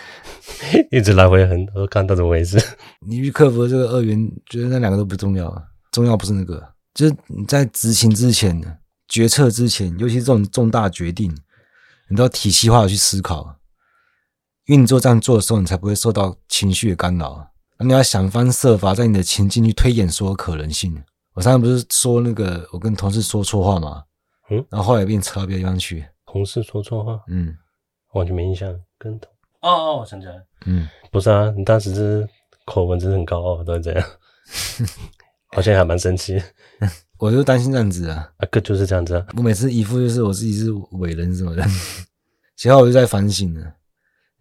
一直来回很，我看到怎么回事。你去克服这个二元，觉得那两个都不重要啊。重要不是那个，就是你在执行之前、决策之前，尤其是这种重大决定，你都要体系化的去思考。因为你做这样做的时候，你才不会受到情绪的干扰。你要想方设法在你的情境去推演所有可能性。我上次不是说那个，我跟同事说错话吗？嗯，然后后来变扯到别的地方去。同事说错话？嗯。完全没印象，跟同哦哦，我想起来，嗯，不是啊，你当时是口吻真的很高傲，都是这样，好像还蛮生气，我就担心这样子啊，啊哥就是这样子啊，我每次一副就是我自己是伟人什么的，其实我就在反省呢，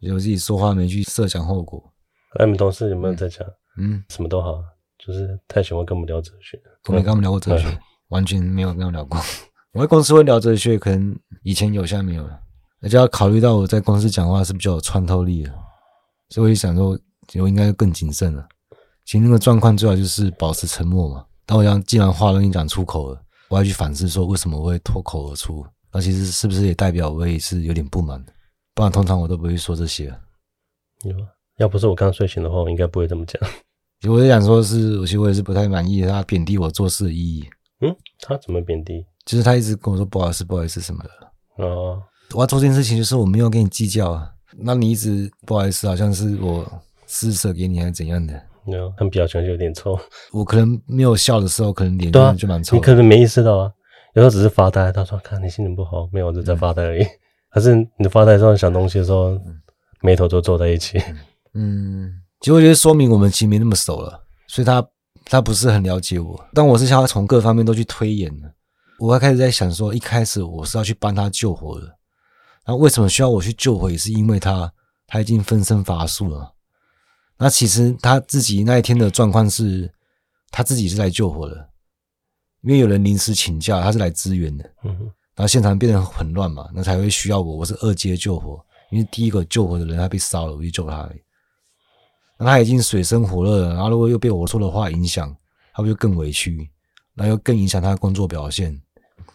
觉得我自己说话没去设想后果。那你们同事有没有在讲？嗯，什么都好，就是太喜欢跟我们聊哲学，我没跟他们聊过哲学，嗯、完全没有跟他们聊过。我在公司会聊哲学，可能以前有，现在没有了。而且要考虑到我在公司讲话是比较有穿透力的，所以我就想说，我应该更谨慎了。其实那个状况最好就是保持沉默嘛。但我想，既然话都已经讲出口了，我要去反思说，为什么我会脱口而出？那其实是不是也代表我也是有点不满？不然通常我都不会说这些。有，要不是我刚睡醒的话，我应该不会这么讲。其实我就想说是，是我其实我也是不太满意他贬低我做事的意义。嗯，他怎么贬低？就是他一直跟我说不好意思，不好意思什么的。哦。我要做这件事情，就是我没有跟你计较啊。那你一直不好意思，好像是我施舍给你还是怎样的？没有，他们表情就有点臭。我可能没有笑的时候，可能脸就蛮臭。你可能没意识到啊，有时候只是发呆。他说：“看你心情不好，没有，我就在发呆而已。”还是你发呆的时候想东西的时候，眉头都皱在一起。嗯，其实我觉得说明我们其实没那么熟了，所以他他不是很了解我。但我是想要从各方面都去推演的。我还开始在想说，一开始我是要去帮他救火的。那为什么需要我去救火？也是因为他他已经分身乏术了。那其实他自己那一天的状况是，他自己是来救火的，因为有人临时请假，他是来支援的。然后现场变得很乱嘛，那才会需要我。我是二阶救火，因为第一个救火的人他被烧了，我去救他而已。那他已经水深火热了，然后如果又被我说的话影响，他不就更委屈，那又更影响他的工作表现，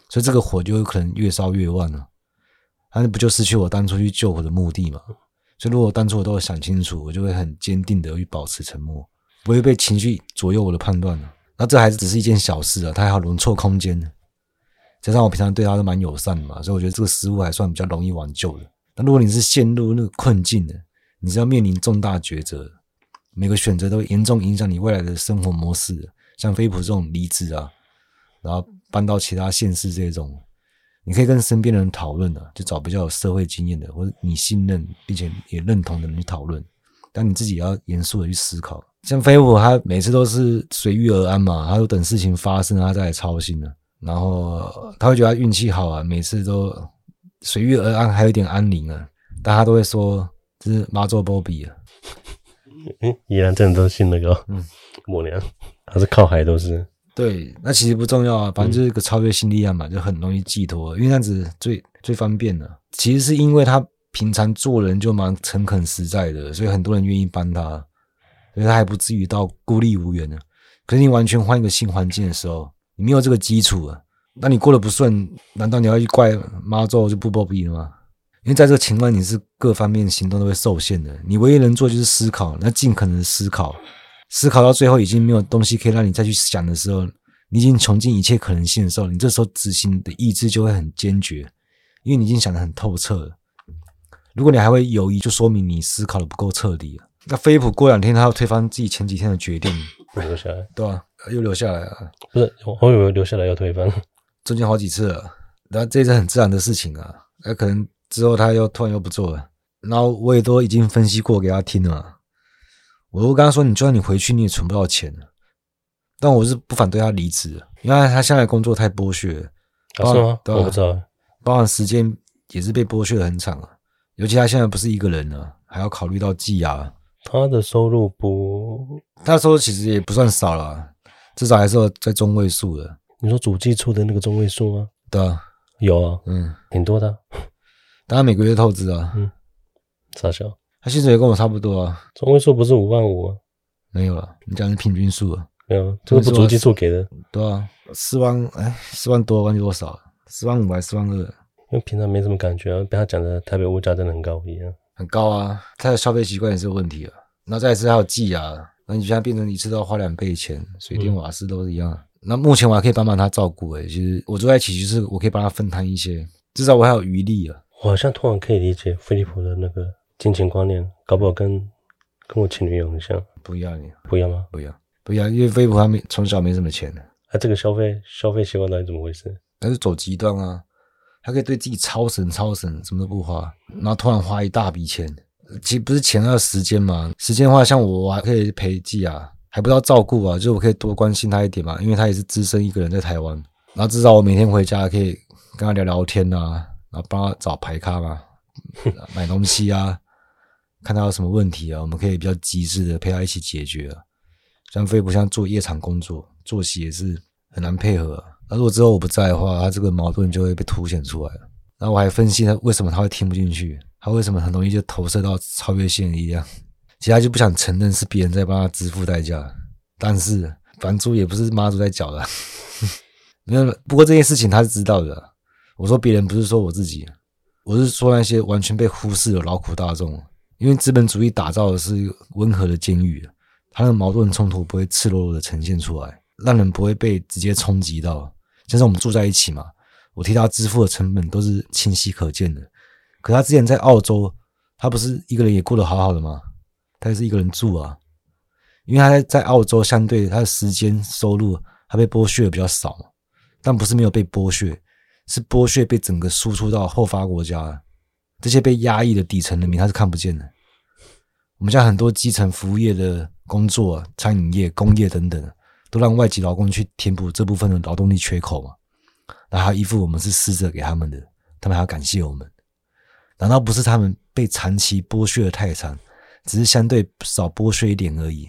所以这个火就有可能越烧越旺了。那不就失去我当初去救火的目的嘛？所以如果当初我都有想清楚，我就会很坚定的去保持沉默，不会被情绪左右我的判断。那这还是只是一件小事啊，他还有容错空间。加上我平常对他都蛮友善的嘛，所以我觉得这个失误还算比较容易挽救的。那如果你是陷入那个困境的，你是要面临重大抉择，每个选择都会严重影响你未来的生活模式。像飞普这种离职啊，然后搬到其他县市这种。你可以跟身边的人讨论啊，就找比较有社会经验的，或者你信任并且也认同的人去讨论。但你自己也要严肃的去思考。像飞普，他每次都是随遇而安嘛，他都等事情发生，他再来操心了。然后他会觉得他运气好啊，每次都随遇而安，还有一点安宁啊。但他都会说这是妈做波比啊。嗯，宜兰真的都信那个，嗯，母娘，他是靠海都是。对，那其实不重要啊，反正就是一个超越性力量嘛，就很容易寄托，因为这样子最最方便的。其实是因为他平常做人就蛮诚恳实在的，所以很多人愿意帮他，所以他还不至于到孤立无援呢。可是你完全换一个新环境的时候，你没有这个基础啊，那你过得不顺，难道你要去怪妈祖就不包庇了吗？因为在这个情况，你是各方面行动都会受限的，你唯一能做就是思考，那尽可能思考。思考到最后已经没有东西可以让你再去想的时候，你已经穷尽一切可能性的时候，你这时候执行的意志就会很坚决，因为你已经想得很透彻了。如果你还会犹豫，就说明你思考的不够彻底了。那飞普过两天他要推翻自己前几天的决定，留下来，对吧？又留下来了，不是？我以为留下来要推翻，中间好几次了，然后这是很自然的事情啊。那可能之后他又突然又不做了，然后我也都已经分析过给他听了。我我跟他说，你就算你回去，你也存不到钱。但我是不反对他离职，因为他现在工作太剥削了。啊、是吗？我不知道。包含时间也是被剥削的很惨啊。尤其他现在不是一个人了，还要考虑到寄啊。他的收入不，他的收入其实也不算少了，至少还是在中位数的。你说主计处的那个中位数吗？对啊，有啊，嗯，挺多的。当然每个月透支啊，嗯，傻笑。他薪水也跟我差不多啊，中位数不是五万五啊？没有了，你讲的是平均数啊？没有，这个不足基数给的。对啊，四万哎，四万多，忘记多少？四万五还是四万二？因为平常没什么感觉啊，被他讲的台北物价真的很高一样。很高啊，他的消费习惯也是有问题啊。然后再一次还有寄啊，那你现在变成一次都要花两倍钱，水电瓦斯都是一样。嗯、那目前我还可以帮帮他照顾诶、欸，其实我住在一起就是我可以帮他分摊一些，至少我还有余力啊。我好像突然可以理解飞利浦的那个。金钱观念搞不好跟跟我前女友很像，不一样，你。不一样吗？不一样，不一样，因为飞普他没从小没什么钱。的，他、啊、这个消费消费习惯到底怎么回事？他是走极端啊，他可以对自己超省超省，什么都不花，然后突然花一大笔钱，其实不是钱，要时间嘛。时间的话，像我，我还可以陪季啊，还不知道照顾啊，就是我可以多关心他一点嘛，因为他也是只身一个人在台湾，然后至少我每天回家可以跟他聊聊天啊，然后帮他找排咖嘛，买东西啊。看他有什么问题啊，我们可以比较机智的陪他一起解决啊。像飞不像做夜场工作，作息也是很难配合。那如果之后我不在的话，他这个矛盾就会被凸显出来了。然后我还分析他为什么他会听不进去，他为什么很容易就投射到超越线的力量。其他就不想承认是别人在帮他支付代价，但是房租也不是妈祖在缴的。没有，不过这件事情他是知道的。我说别人不是说我自己，我是说那些完全被忽视的劳苦大众。因为资本主义打造的是温和的监狱，它的矛盾冲突不会赤裸裸的呈现出来，让人不会被直接冲击到。像是我们住在一起嘛，我替他支付的成本都是清晰可见的。可他之前在澳洲，他不是一个人也过得好好的吗？他也是一个人住啊，因为他在在澳洲相对他的时间收入，他被剥削的比较少，但不是没有被剥削，是剥削被整个输出到后发国家。这些被压抑的底层人民，他是看不见的。我们家很多基层服务业的工作、餐饮业、工业等等，都让外籍劳工去填补这部分的劳动力缺口嘛。然后还依附我们是施舍给他们的，他们还要感谢我们。难道不是他们被长期剥削的太长，只是相对少剥削一点而已？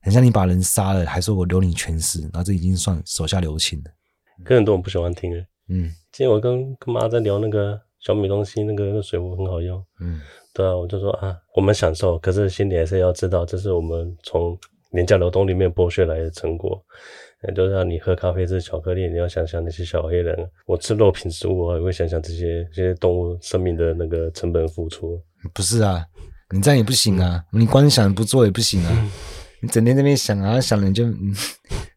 很像你把人杀了，还说我留你全尸，那这已经算手下留情了。跟很多人不喜欢听的。嗯，今天我跟跟妈在聊那个。小米东西那个那水壶很好用，嗯，对啊，我就说啊，我们享受，可是心里还是要知道，这是我们从廉价劳动里面剥削来的成果。就像你喝咖啡吃巧克力，你要想想那些小黑人；我吃肉品食物，我也会想想这些这些动物生命的那个成本付出。不是啊，你这样也不行啊，你光想不做也不行啊，你整天在那边想啊想了你就，嗯，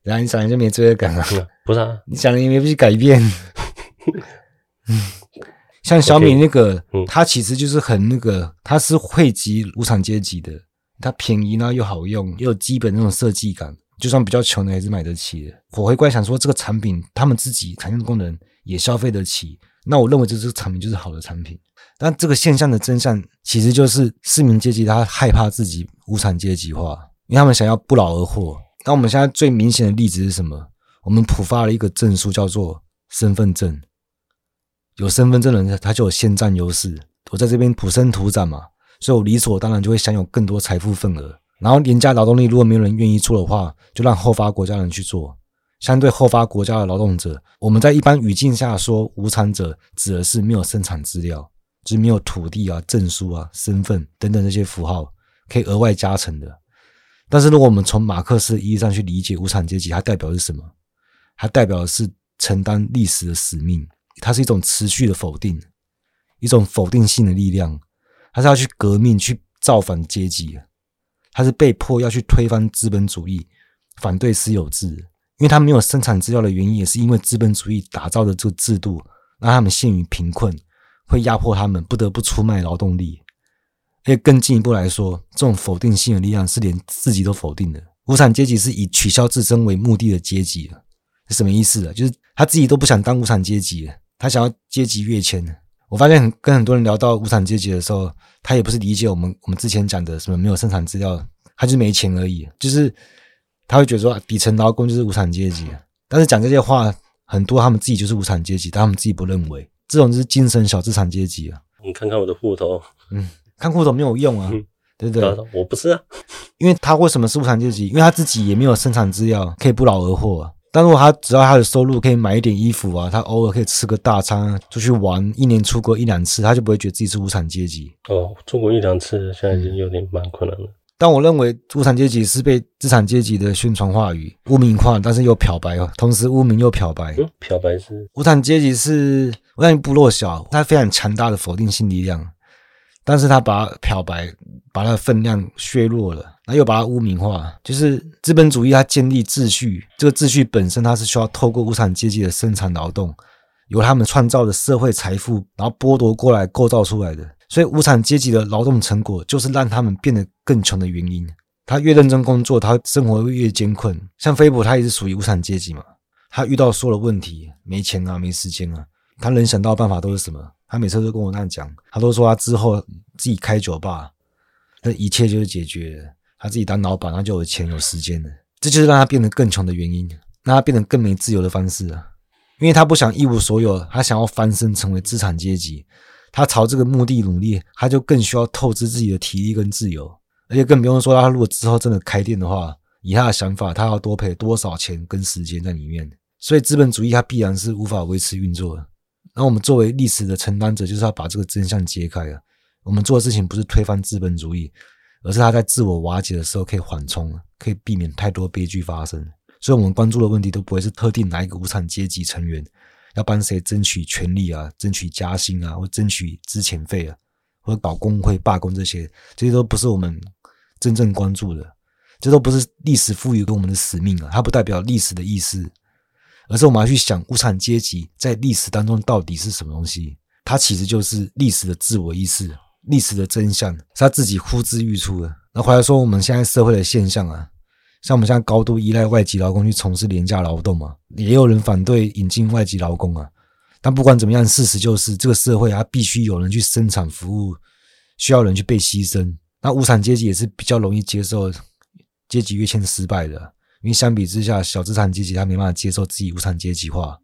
然后你想了就没罪恶感啊，不是啊，你想了也没必去改变，嗯。像小米那个，它其实就是很那个，它是惠及无产阶级的，它便宜呢又好用，又有基本那种设计感，就算比较穷的还是买得起的。我会观想说，这个产品他们自己产生的功能也消费得起，那我认为这这个产品就是好的产品。但这个现象的真相其实就是市民阶级他害怕自己无产阶级化，因为他们想要不劳而获。那我们现在最明显的例子是什么？我们普发了一个证书，叫做身份证。有身份证的人，他就有先占优势。我在这边土生土长嘛，所以我理所当然就会享有更多财富份额。然后廉价劳动力如果没有人愿意做的话，就让后发国家人去做。相对后发国家的劳动者，我们在一般语境下说无产者，指的是没有生产资料，就是没有土地啊、证书啊、身份等等这些符号可以额外加成的。但是如果我们从马克思的意义上去理解无产阶级，它代表是什么？它代表的是承担历史的使命，它是一种持续的否定，一种否定性的力量，它是要去革命、去造反阶级，它是被迫要去推翻资本主义、反对私有制，因为它没有生产资料的原因，也是因为资本主义打造的这个制度让他们陷于贫困，会压迫他们不得不出卖劳动力。而且更进一步来说，这种否定性的力量是连自己都否定的。无产阶级是以取消自身为目的的阶级。是什么意思啊？就是他自己都不想当无产阶级，他想要阶级跃迁。我发现跟很多人聊到无产阶级的时候，他也不是理解我们我们之前讲的什么没有生产资料，他就是没钱而已。就是他会觉得说底层劳工就是无产阶级，但是讲这些话，很多他们自己就是无产阶级，但他们自己不认为，这种就是精神小资产阶级啊。你看看我的户头，嗯，看户头没有用啊，嗯、对不对？我不是啊，因为他为什么是无产阶级？因为他自己也没有生产资料，可以不劳而获啊。但如果他只要他的收入可以买一点衣服啊，他偶尔可以吃个大餐，出去玩，一年出国一两次，他就不会觉得自己是无产阶级。哦，出国一两次现在已经有点蛮困难了。但我认为无产阶级是被资产阶级的宣传话语污名化，但是又漂白哦，同时污名又漂白。嗯，漂白是无产阶级是无产部落小，它非常强大的否定性力量。但是他把漂白，把它的分量削弱了，那又把它污名化。就是资本主义，它建立秩序，这个秩序本身它是需要透过无产阶级的生产劳动，由他们创造的社会财富，然后剥夺过来构造出来的。所以无产阶级的劳动成果，就是让他们变得更穷的原因。他越认真工作，他生活会越艰困。像菲普，他也是属于无产阶级嘛，他遇到所有的问题，没钱啊，没时间啊，他能想到的办法都是什么？他每次都跟我那样讲，他都说他之后自己开酒吧，那一切就是解决了。他自己当老板，他就有钱有时间了。这就是让他变得更穷的原因，让他变得更没自由的方式啊！因为他不想一无所有，他想要翻身成为资产阶级。他朝这个目的努力，他就更需要透支自己的体力跟自由，而且更不用说他如果之后真的开店的话，以他的想法，他要多赔多少钱跟时间在里面。所以资本主义它必然是无法维持运作的。那我们作为历史的承担者，就是要把这个真相揭开啊！我们做的事情不是推翻资本主义，而是他在自我瓦解的时候可以缓冲，可以避免太多悲剧发生。所以，我们关注的问题都不会是特定哪一个无产阶级成员要帮谁争取权利啊、争取加薪啊，或争取资遣费啊，或者搞工会罢工这些，这些都不是我们真正关注的。这都不是历史赋予给我们的使命啊！它不代表历史的意思。而是我们要去想无产阶级在历史当中到底是什么东西？它其实就是历史的自我意识，历史的真相是他自己呼之欲出的。那回来说我们现在社会的现象啊，像我们现在高度依赖外籍劳工去从事廉价劳动嘛，也有人反对引进外籍劳工啊。但不管怎么样，事实就是这个社会它必须有人去生产服务，需要人去被牺牲。那无产阶级也是比较容易接受阶级跃迁失败的。因为相比之下，小资产阶级他没办法接受自己无产阶级化，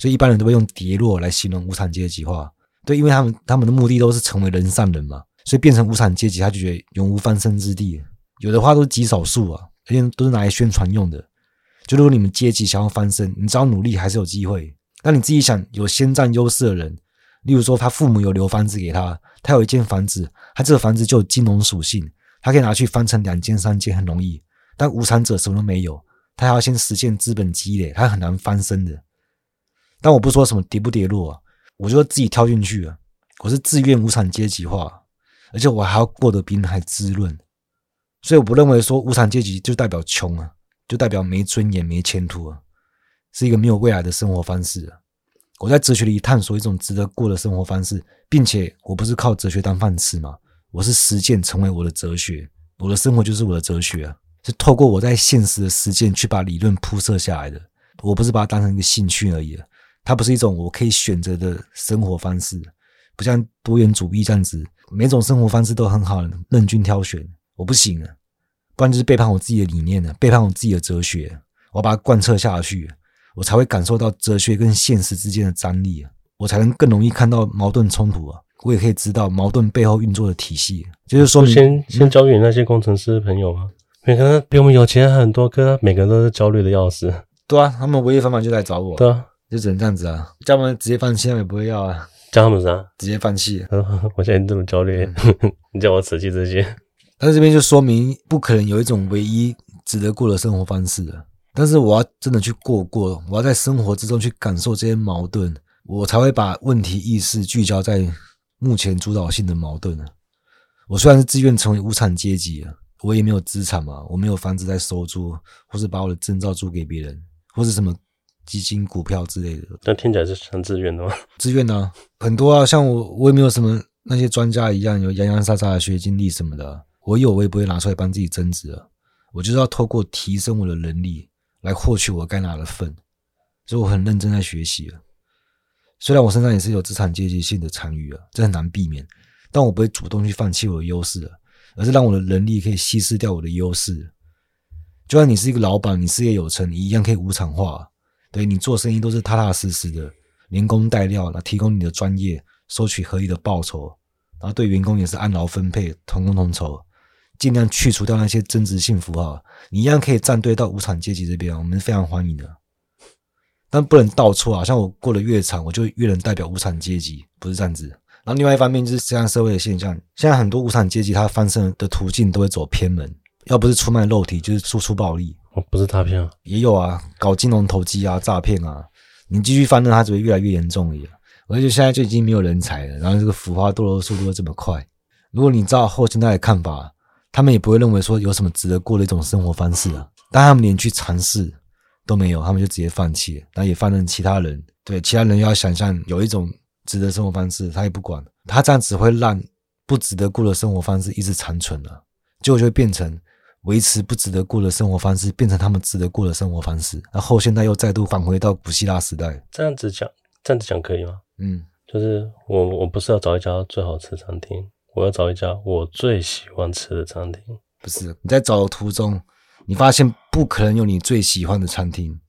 所以一般人都会用跌落来形容无产阶级化。对，因为他们他们的目的都是成为人上人嘛，所以变成无产阶级，他就觉得永无翻身之地。有的话都是极少数啊，而且都是拿来宣传用的。就如果你们阶级想要翻身，你只要努力还是有机会。但你自己想，有先占优势的人，例如说他父母有留房子给他，他有一间房子，他这个房子就有金融属性，他可以拿去翻成两间三间，很容易。但无产者什么都没有，他要先实现资本积累，他很难翻身的。但我不说什么跌不跌落啊，我就自己跳进去了。我是自愿无产阶级化，而且我还要过得比你还滋润。所以我不认为说无产阶级就代表穷啊，就代表没尊严、没前途啊，是一个没有未来的生活方式啊。我在哲学里探索一种值得过的生活方式，并且我不是靠哲学当饭吃嘛，我是实践成为我的哲学，我的生活就是我的哲学啊。是透过我在现实的实践去把理论铺设下来的，我不是把它当成一个兴趣而已，它不是一种我可以选择的生活方式，不像多元主义这样子，每种生活方式都很好，任君挑选，我不行啊，不然就是背叛我自己的理念了，背叛我自己的哲学，我要把它贯彻下去，我才会感受到哲学跟现实之间的张力，我才能更容易看到矛盾冲突啊，我也可以知道矛盾背后运作的体系。就是说，先先交给那些工程师朋友吗？每个人比我们有钱很多，可每个人都是焦虑的要死。对啊，他们唯一方法就来找我。对啊，就只能这样子啊，叫他们直接放弃，他们也不会要啊。叫他们啥？直接放弃。我现在这么焦虑，嗯、你叫我舍弃这些。但是这边就说明不可能有一种唯一值得过的生活方式的。但是我要真的去过过，我要在生活之中去感受这些矛盾，我才会把问题意识聚焦在目前主导性的矛盾。我虽然是自愿成为无产阶级啊，我也没有资产嘛，我没有房子在收租，或是把我的证照租给别人，或是什么基金、股票之类的。那听起来是很自愿的吗？自愿啊，很多啊，像我，我也没有什么那些专家一样有洋洋洒洒的学经历什么的。我有，我也不会拿出来帮自己增值了。我就是要透过提升我的能力来获取我该拿的份，所以我很认真在学习了。虽然我身上也是有资产阶级性的残余啊，这很难避免，但我不会主动去放弃我的优势了，而是让我的能力可以稀释掉我的优势。就算你是一个老板，你事业有成，你一样可以无偿化。对，你做生意都是踏踏实实的，连工带料，来提供你的专业，收取合理的报酬，然后对员工也是按劳分配，同工同酬。尽量去除掉那些增值性符号，你一样可以站队到无产阶级这边，我们非常欢迎的。但不能倒错啊，像我过得越长，我就越能代表无产阶级，不是这样子。然后另外一方面就是这样社会的现象，现在很多无产阶级他翻身的途径都会走偏门，要不是出卖肉体，就是输出暴力。哦，不是诈骗啊，也有啊，搞金融投机啊，诈骗啊，你继续翻身，他只会越来越严重而已。而且现在就已经没有人才了，然后这个腐化堕落速度又这么快，如果你照后现代的看法。他们也不会认为说有什么值得过的一种生活方式啊，但他们连去尝试都没有，他们就直接放弃了，那也放任其他人，对其他人要想象有一种值得生活方式，他也不管，他这样只会让不值得过的生活方式一直残存了，结果就会变成维持不值得过的生活方式变成他们值得过的生活方式，然后现在又再度返回到古希腊时代。这样子讲，这样子讲可以吗？嗯，就是我我不是要找一家最好吃的餐厅。我要找一家我最喜欢吃的餐厅。不是，你在找的途中，你发现不可能有你最喜欢的餐厅，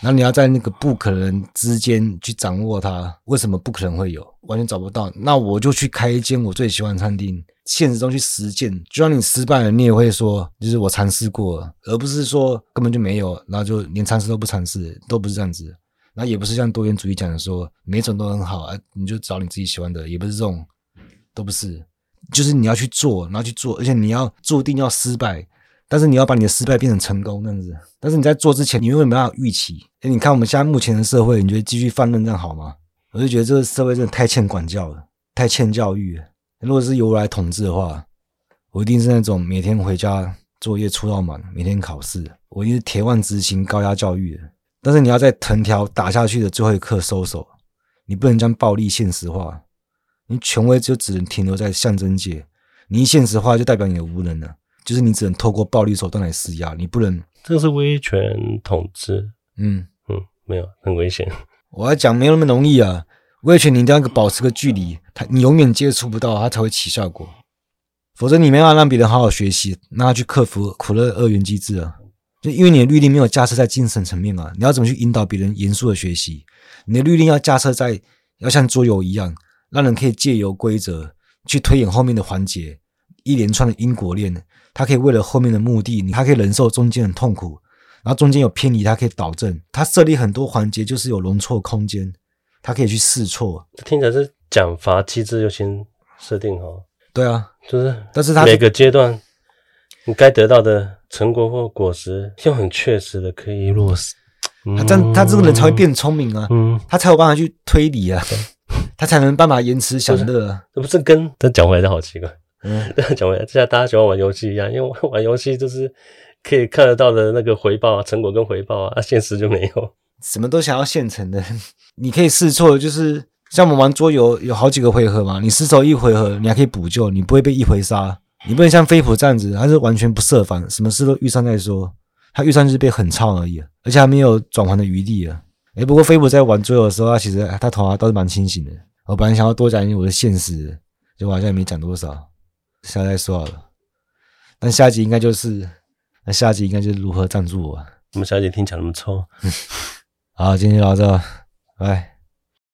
然后你要在那个不可能之间去掌握它。为什么不可能会有？完全找不到。那我就去开一间我最喜欢的餐厅，现实中去实践。就算你失败了，你也会说，就是我尝试过了，而不是说根本就没有，然后就连尝试都不尝试，都不是这样子。那也不是像多元主义讲的说，每种都很好啊，你就找你自己喜欢的，也不是这种。都不是，就是你要去做，然后去做，而且你要注定要失败，但是你要把你的失败变成成功，这样子。但是你在做之前，你永远没办法预期。哎，你看我们现在目前的社会，你觉得继续放任这样好吗？我就觉得这个社会真的太欠管教了，太欠教育了。如果是由我来统治的话，我一定是那种每天回家作业出到满，每天考试，我一定是铁腕执行高压教育的。但是你要在藤条打下去的最后一刻收手，你不能将暴力现实化。你权威就只能停留在象征界，你一现实化就代表你的无能了，就是你只能透过暴力手段来施压，你不能。这个是威权统治，嗯嗯，没有很危险。我要讲没有那么容易啊，威权你一定要保持个距离，他你永远接触不到，他才会起效果，否则你没办法让别人好好学习，让他去克服苦乐二元机制啊。就因为你的律令没有架设在精神层面啊，你要怎么去引导别人严肃的学习？你的律令要架设在要像桌游一样。让人可以借由规则去推演后面的环节，一连串的因果链，他可以为了后面的目的，你他可以忍受中间的痛苦，然后中间有偏离，他可以导正。他设立很多环节，就是有容错空间，他可以去试错。听起来是奖罚机制就先设定好。对啊，就是，但是他每个阶段你该得到的成果或果实，又很确实的可以落实。他这样，他这个人才会变聪明啊，嗯，他才有办法去推理啊。他才能办法延迟享乐，这不是跟这讲回来就好奇怪。嗯，这 样讲回来，就像大家喜欢玩游戏一样，因为玩游戏就是可以看得到的那个回报啊，成果跟回报啊，啊，现实就没有。什么都想要现成的，你可以试错，就是像我们玩桌游，有好几个回合嘛，你失手一回合，你还可以补救，你不会被一回杀。你不能像飞普这样子，他是完全不设防，什么事都预算再说，他预算就是被狠操而已，而且还没有转圜的余地啊。诶，不过飞普在玩桌游的时候，他其实他头脑倒是蛮清醒的。我本来想要多讲一点我的现实，结果好像也没讲多少，下次再说好了。但下集应该就是，那下集应该就是如何赞助我。我们下集听起来那么臭。好，今天就到这，拜。